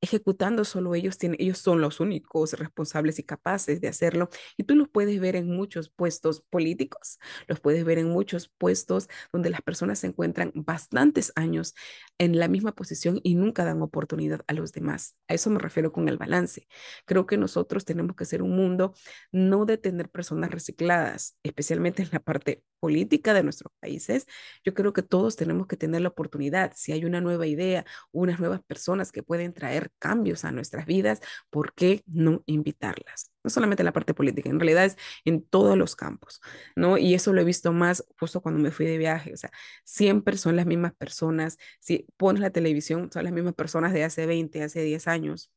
ejecutando solo ellos, tienen, ellos son los únicos responsables y capaces de hacerlo. Y tú los puedes ver en muchos puestos políticos, los puedes ver en muchos puestos donde las personas se encuentran bastantes años en la misma posición y nunca dan oportunidad a los demás. A eso me refiero con el balance. Creo que nosotros tenemos que ser un mundo no de tener personas recicladas, especialmente en la parte política de nuestros países. Yo creo que todos tenemos que tener la oportunidad, si hay una nueva idea, unas nuevas personas que pueden traer cambios a nuestras vidas, ¿por qué no invitarlas? No solamente en la parte política, en realidad es en todos los campos, ¿no? Y eso lo he visto más justo cuando me fui de viaje, o sea, siempre son las mismas personas, si pones la televisión, son las mismas personas de hace 20, hace 10 años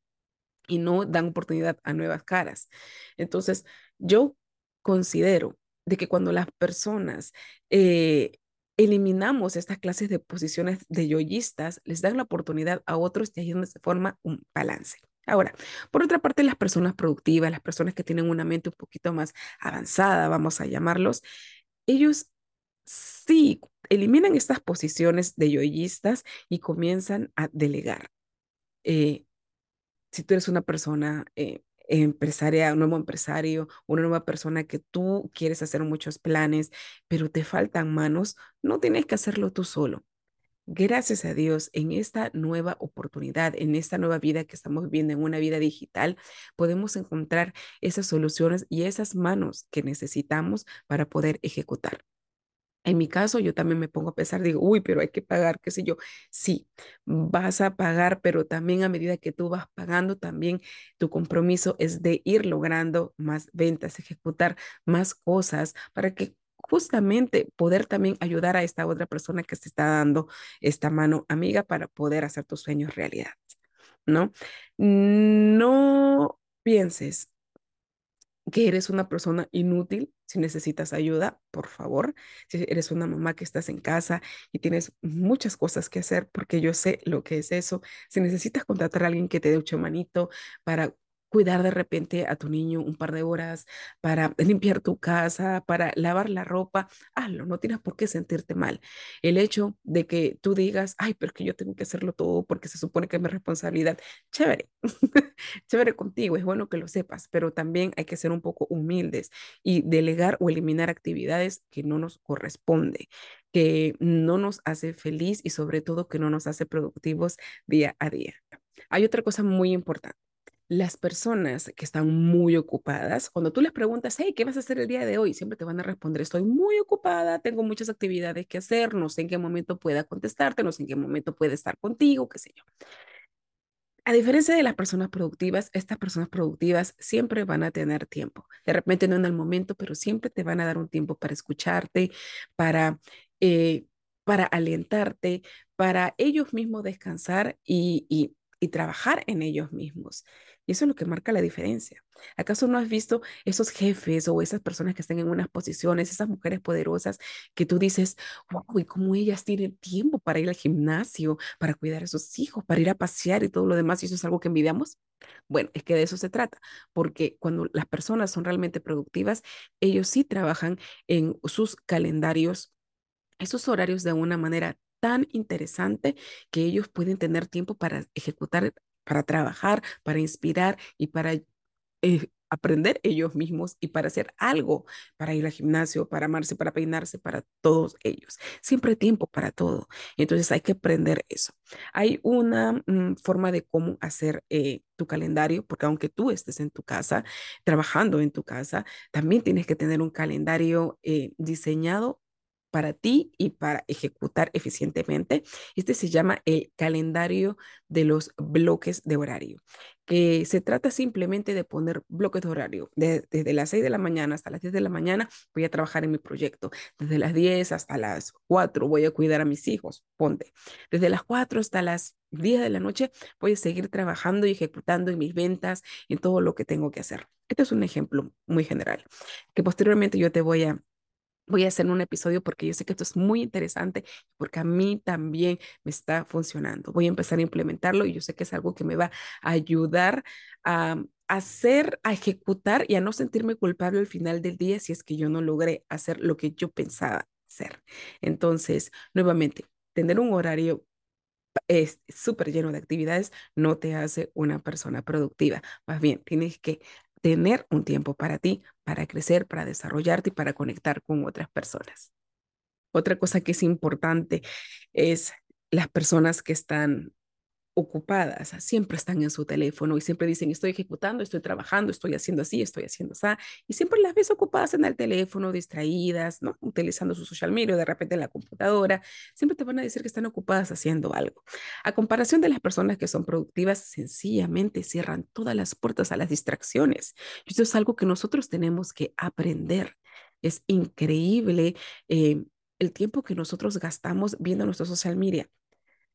y no dan oportunidad a nuevas caras. Entonces, yo considero de que cuando las personas eh, eliminamos estas clases de posiciones de yoyistas, les dan la oportunidad a otros y ahí es forma un balance. Ahora, por otra parte, las personas productivas, las personas que tienen una mente un poquito más avanzada, vamos a llamarlos, ellos sí eliminan estas posiciones de yoyistas y comienzan a delegar. Eh, si tú eres una persona eh, empresaria, un nuevo empresario, una nueva persona que tú quieres hacer muchos planes, pero te faltan manos, no tienes que hacerlo tú solo. Gracias a Dios, en esta nueva oportunidad, en esta nueva vida que estamos viviendo, en una vida digital, podemos encontrar esas soluciones y esas manos que necesitamos para poder ejecutar. En mi caso, yo también me pongo a pensar, digo, uy, pero hay que pagar, qué sé yo. Sí, vas a pagar, pero también a medida que tú vas pagando, también tu compromiso es de ir logrando más ventas, ejecutar más cosas para que justamente poder también ayudar a esta otra persona que te está dando esta mano amiga para poder hacer tus sueños realidad, ¿no? No pienses que eres una persona inútil si necesitas ayuda, por favor. Si eres una mamá que estás en casa y tienes muchas cosas que hacer, porque yo sé lo que es eso. Si necesitas contratar a alguien que te dé un manito para cuidar de repente a tu niño un par de horas, para limpiar tu casa, para lavar la ropa, hazlo, no tienes por qué sentirte mal. El hecho de que tú digas, ay, pero que yo tengo que hacerlo todo porque se supone que es mi responsabilidad, chévere, chévere contigo, es bueno que lo sepas, pero también hay que ser un poco humildes y delegar o eliminar actividades que no nos corresponde que no nos hace feliz y sobre todo que no nos hace productivos día a día. Hay otra cosa muy importante las personas que están muy ocupadas, cuando tú les preguntas, hey, ¿qué vas a hacer el día de hoy? Siempre te van a responder, estoy muy ocupada, tengo muchas actividades que hacer, no sé en qué momento pueda contestarte, no sé en qué momento puede estar contigo, qué sé yo. A diferencia de las personas productivas, estas personas productivas siempre van a tener tiempo. De repente no en el momento, pero siempre te van a dar un tiempo para escucharte, para, eh, para alentarte, para ellos mismos descansar y, y, y trabajar en ellos mismos. Y eso es lo que marca la diferencia. ¿Acaso no has visto esos jefes o esas personas que están en unas posiciones, esas mujeres poderosas que tú dices, wow, y cómo ellas tienen tiempo para ir al gimnasio, para cuidar a sus hijos, para ir a pasear y todo lo demás? ¿Y eso es algo que envidiamos? Bueno, es que de eso se trata, porque cuando las personas son realmente productivas, ellos sí trabajan en sus calendarios, esos horarios de una manera tan interesante que ellos pueden tener tiempo para ejecutar para trabajar, para inspirar y para eh, aprender ellos mismos y para hacer algo, para ir al gimnasio, para amarse, para peinarse, para todos ellos. Siempre hay tiempo para todo. Entonces hay que aprender eso. Hay una mm, forma de cómo hacer eh, tu calendario, porque aunque tú estés en tu casa, trabajando en tu casa, también tienes que tener un calendario eh, diseñado para ti y para ejecutar eficientemente. Este se llama el calendario de los bloques de horario. que se trata simplemente de poner bloques de horario. desde las 6 de la mañana hasta las 10 de la mañana voy a trabajar en mi proyecto. Desde las 10 hasta las 4 voy a cuidar a mis hijos, ponte. Desde las 4 hasta las 10 de la noche voy a seguir trabajando y ejecutando en mis ventas, en todo lo que tengo que hacer. Este es un ejemplo muy general, que posteriormente yo te voy a voy a hacer un episodio porque yo sé que esto es muy interesante, porque a mí también me está funcionando. Voy a empezar a implementarlo y yo sé que es algo que me va a ayudar a hacer, a ejecutar y a no sentirme culpable al final del día si es que yo no logré hacer lo que yo pensaba hacer. Entonces, nuevamente, tener un horario es súper lleno de actividades no te hace una persona productiva. Más bien, tienes que tener un tiempo para ti, para crecer, para desarrollarte y para conectar con otras personas. Otra cosa que es importante es las personas que están ocupadas, siempre están en su teléfono y siempre dicen, estoy ejecutando, estoy trabajando, estoy haciendo así, estoy haciendo así, y siempre las ves ocupadas en el teléfono, distraídas, ¿no? Utilizando su social media, de repente en la computadora, siempre te van a decir que están ocupadas haciendo algo. A comparación de las personas que son productivas, sencillamente cierran todas las puertas a las distracciones. Y eso es algo que nosotros tenemos que aprender. Es increíble eh, el tiempo que nosotros gastamos viendo nuestro social media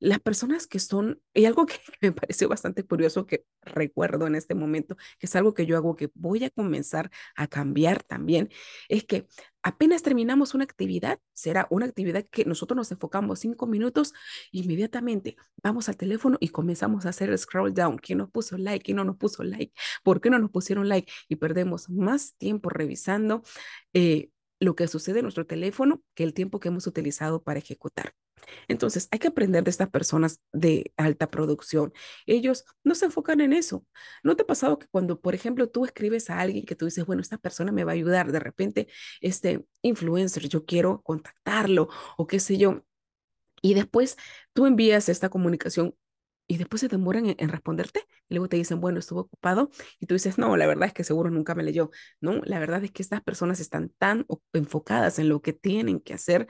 las personas que son, y algo que me pareció bastante curioso que recuerdo en este momento, que es algo que yo hago que voy a comenzar a cambiar también, es que apenas terminamos una actividad, será una actividad que nosotros nos enfocamos cinco minutos, inmediatamente vamos al teléfono y comenzamos a hacer el scroll down. ¿Quién nos puso like? ¿Quién no nos puso like? ¿Por qué no nos pusieron like? Y perdemos más tiempo revisando eh, lo que sucede en nuestro teléfono que el tiempo que hemos utilizado para ejecutar. Entonces, hay que aprender de estas personas de alta producción. Ellos no se enfocan en eso. ¿No te ha pasado que cuando, por ejemplo, tú escribes a alguien que tú dices, bueno, esta persona me va a ayudar, de repente, este influencer, yo quiero contactarlo o qué sé yo, y después tú envías esta comunicación y después se demoran en, responderte luego te dicen, bueno, estuvo ocupado y tú dices, no, la verdad es que seguro nunca me leyó. No, la verdad es que estas personas están tan enfocadas en lo que tienen que hacer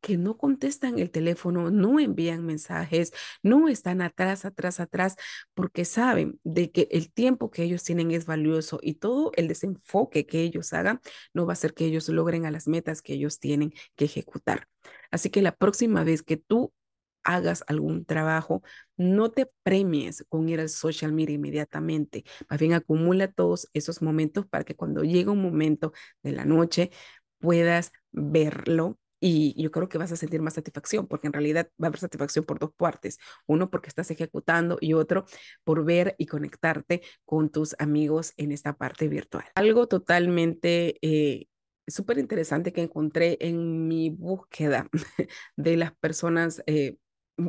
que no contestan el teléfono, no envían mensajes, no están atrás, atrás, atrás, porque saben de que el tiempo que ellos tienen es valioso y todo el desenfoque que ellos hagan no va a hacer que ellos logren a las metas que ellos tienen que ejecutar. Así que la próxima vez que tú hagas algún trabajo, no te premies con ir al social media inmediatamente, más bien acumula todos esos momentos para que cuando llegue un momento de la noche puedas verlo y yo creo que vas a sentir más satisfacción, porque en realidad va a haber satisfacción por dos partes. Uno, porque estás ejecutando y otro, por ver y conectarte con tus amigos en esta parte virtual. Algo totalmente eh, súper interesante que encontré en mi búsqueda de las personas eh,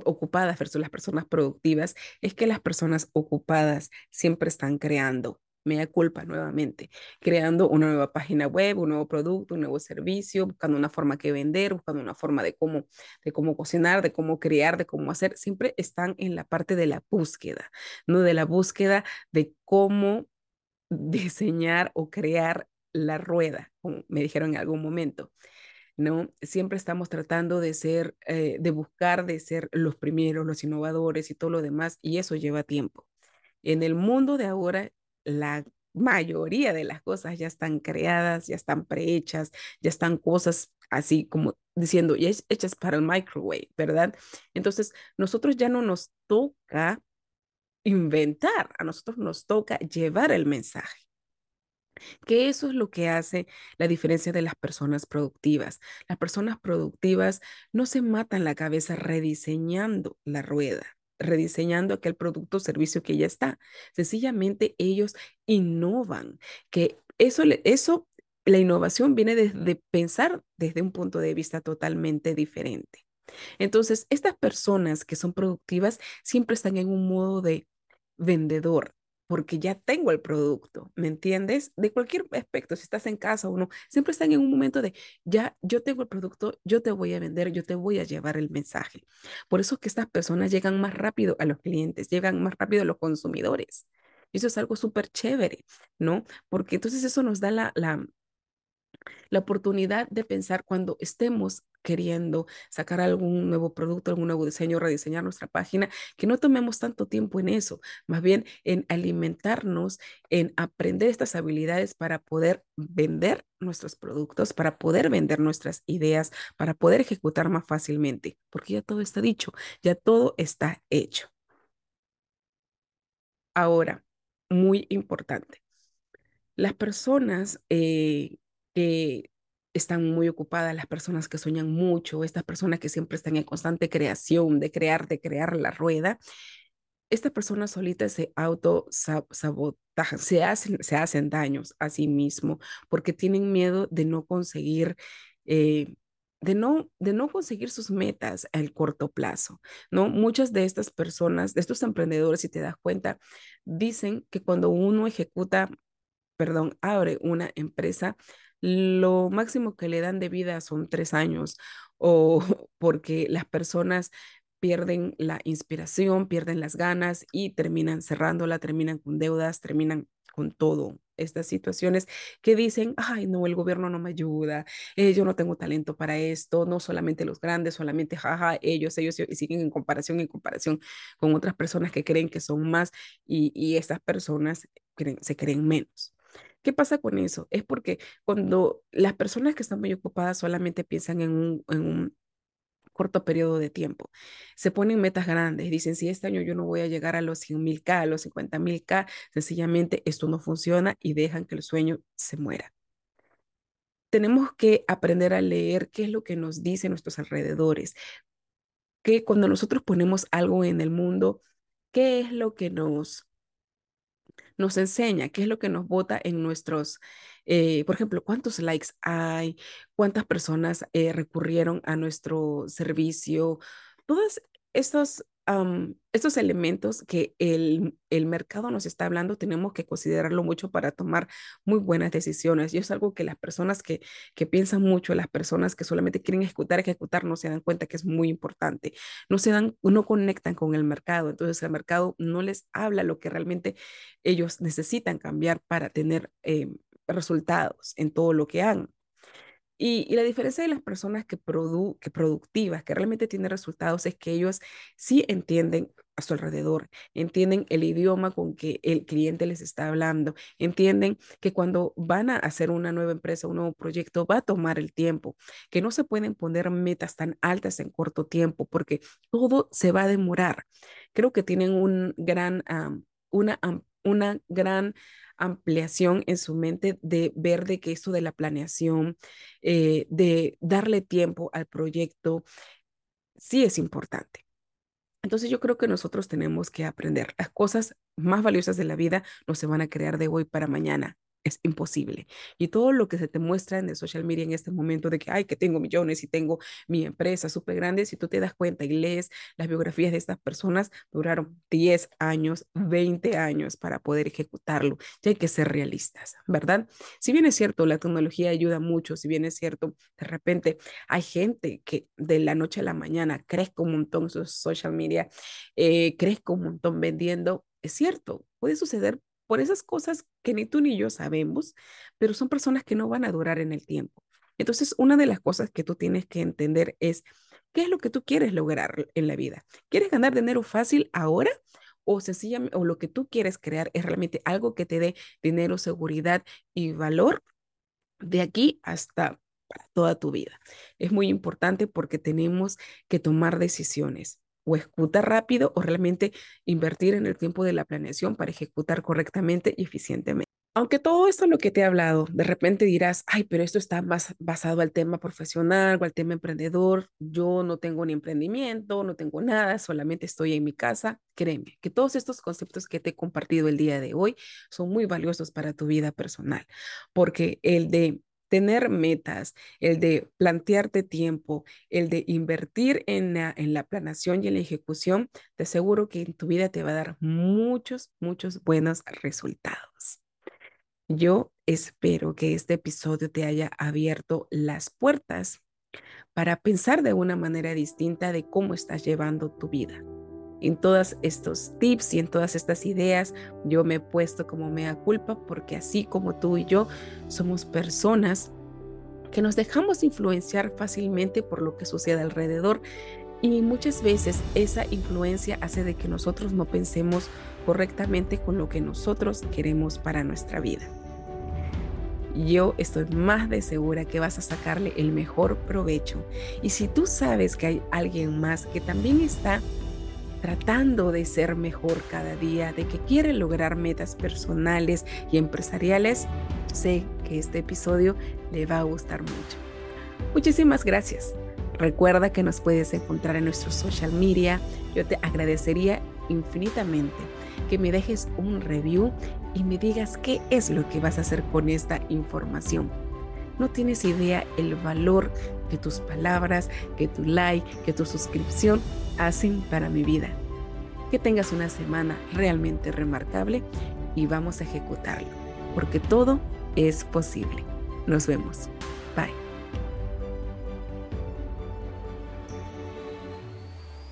ocupadas versus las personas productivas es que las personas ocupadas siempre están creando me da culpa nuevamente, creando una nueva página web, un nuevo producto, un nuevo servicio, buscando una forma que vender, buscando una forma de cómo, de cómo cocinar, de cómo crear, de cómo hacer, siempre están en la parte de la búsqueda, no de la búsqueda de cómo diseñar o crear la rueda, como me dijeron en algún momento. ¿no? Siempre estamos tratando de ser, eh, de buscar, de ser los primeros, los innovadores y todo lo demás, y eso lleva tiempo. En el mundo de ahora la mayoría de las cosas ya están creadas, ya están prehechas, ya están cosas así como diciendo, ya hechas para el microwave, ¿verdad? Entonces, nosotros ya no nos toca inventar, a nosotros nos toca llevar el mensaje. Que eso es lo que hace la diferencia de las personas productivas. Las personas productivas no se matan la cabeza rediseñando la rueda rediseñando aquel producto o servicio que ya está. Sencillamente ellos innovan, que eso, eso, la innovación viene desde pensar desde un punto de vista totalmente diferente. Entonces, estas personas que son productivas siempre están en un modo de vendedor, porque ya tengo el producto, ¿me entiendes? De cualquier aspecto, si estás en casa o no, siempre están en un momento de, ya, yo tengo el producto, yo te voy a vender, yo te voy a llevar el mensaje. Por eso es que estas personas llegan más rápido a los clientes, llegan más rápido a los consumidores. Y eso es algo súper chévere, ¿no? Porque entonces eso nos da la, la, la oportunidad de pensar cuando estemos queriendo sacar algún nuevo producto, algún nuevo diseño, rediseñar nuestra página, que no tomemos tanto tiempo en eso, más bien en alimentarnos, en aprender estas habilidades para poder vender nuestros productos, para poder vender nuestras ideas, para poder ejecutar más fácilmente, porque ya todo está dicho, ya todo está hecho. Ahora, muy importante, las personas eh, que están muy ocupadas, las personas que sueñan mucho, estas personas que siempre están en constante creación, de crear, de crear la rueda, estas personas solitas se auto sabotajan, se hacen, se hacen daños a sí mismo porque tienen miedo de no conseguir eh, de no, de no conseguir sus metas al corto plazo, ¿no? Muchas de estas personas, de estos emprendedores, si te das cuenta, dicen que cuando uno ejecuta, perdón, abre una empresa, lo máximo que le dan de vida son tres años o porque las personas pierden la inspiración, pierden las ganas y terminan cerrándola, terminan con deudas, terminan con todo. Estas situaciones que dicen, ay, no, el gobierno no me ayuda, eh, yo no tengo talento para esto, no solamente los grandes, solamente, ellos, ellos, y siguen en comparación, en comparación con otras personas que creen que son más y, y estas personas se creen menos. ¿Qué pasa con eso? Es porque cuando las personas que están muy ocupadas solamente piensan en un, corto periodo de tiempo. Se ponen metas grandes, dicen, si este año yo no voy a llegar a los 100 mil K, a los 50 mil K, sencillamente esto no funciona y dejan que el sueño se muera. Tenemos que aprender a leer qué es lo que nos dicen nuestros alrededores, que cuando nosotros ponemos algo en el mundo, qué es lo que nos nos enseña, qué es lo que nos vota en nuestros, eh, por ejemplo, cuántos likes hay, cuántas personas eh, recurrieron a nuestro servicio, todas estas estos elementos que el, el, mercado nos está hablando, tenemos que considerarlo mucho para tomar muy buenas decisiones. Y es algo que las personas que, que piensan mucho, las personas que solamente quieren ejecutar, ejecutar, no se dan cuenta que es muy importante. No se dan, no conectan con el mercado. Entonces el mercado no les habla lo que realmente ellos necesitan cambiar para tener eh, resultados en todo lo que hagan. Y, la diferencia de las personas que, produ que productivas, que realmente tienen resultados, es que ellos sí entienden a su alrededor, entienden el idioma con que el cliente les está hablando, entienden que cuando van a hacer una nueva empresa, un nuevo proyecto, va a tomar el tiempo, que no se pueden poner metas tan altas en corto tiempo, porque todo se va a demorar. Creo que tienen un gran, una, una gran ampliación en su mente de ver de que esto de la planeación, eh, de darle tiempo al proyecto, sí es importante. Entonces yo creo que nosotros tenemos que aprender. Las cosas más valiosas de la vida no se van a crear de hoy para mañana es imposible. Y todo lo que se te muestra en el social media en este momento de que, ay, que tengo millones y tengo mi empresa súper grande, si tú te das cuenta y lees las biografías de estas personas, duraron 10 años, 20 años para poder ejecutarlo. Y hay que ser realistas, ¿verdad? Si bien es cierto, la tecnología ayuda mucho, si bien es cierto, de repente hay gente que de la noche a la mañana crezca un montón su social media, eh, crezca un montón vendiendo, es cierto, puede suceder por esas cosas que ni tú ni yo sabemos, pero son personas que no van a durar en el tiempo. Entonces, una de las cosas que tú tienes que entender es qué es lo que tú quieres lograr en la vida. ¿Quieres ganar dinero fácil ahora? O sencillamente, o lo que tú quieres crear es realmente algo que te dé dinero, seguridad y valor de aquí hasta toda tu vida. Es muy importante porque tenemos que tomar decisiones o ejecutar rápido o realmente invertir en el tiempo de la planeación para ejecutar correctamente y eficientemente. Aunque todo esto lo que te he hablado, de repente dirás, ay, pero esto está más basado al tema profesional o al tema emprendedor. Yo no tengo ni emprendimiento, no tengo nada, solamente estoy en mi casa. Créeme que todos estos conceptos que te he compartido el día de hoy son muy valiosos para tu vida personal, porque el de tener metas, el de plantearte tiempo, el de invertir en la, en la planación y en la ejecución, te aseguro que en tu vida te va a dar muchos, muchos buenos resultados. Yo espero que este episodio te haya abierto las puertas para pensar de una manera distinta de cómo estás llevando tu vida en todos estos tips y en todas estas ideas, yo me he puesto como mea culpa porque así como tú y yo somos personas que nos dejamos influenciar fácilmente por lo que sucede alrededor y muchas veces esa influencia hace de que nosotros no pensemos correctamente con lo que nosotros queremos para nuestra vida. Yo estoy más de segura que vas a sacarle el mejor provecho. Y si tú sabes que hay alguien más que también está tratando de ser mejor cada día, de que quiere lograr metas personales y empresariales, sé que este episodio le va a gustar mucho. Muchísimas gracias. Recuerda que nos puedes encontrar en nuestro social media. Yo te agradecería infinitamente que me dejes un review y me digas qué es lo que vas a hacer con esta información. No tienes idea el valor que tus palabras, que tu like, que tu suscripción hacen para mi vida. Que tengas una semana realmente remarcable y vamos a ejecutarlo, porque todo es posible. Nos vemos. Bye.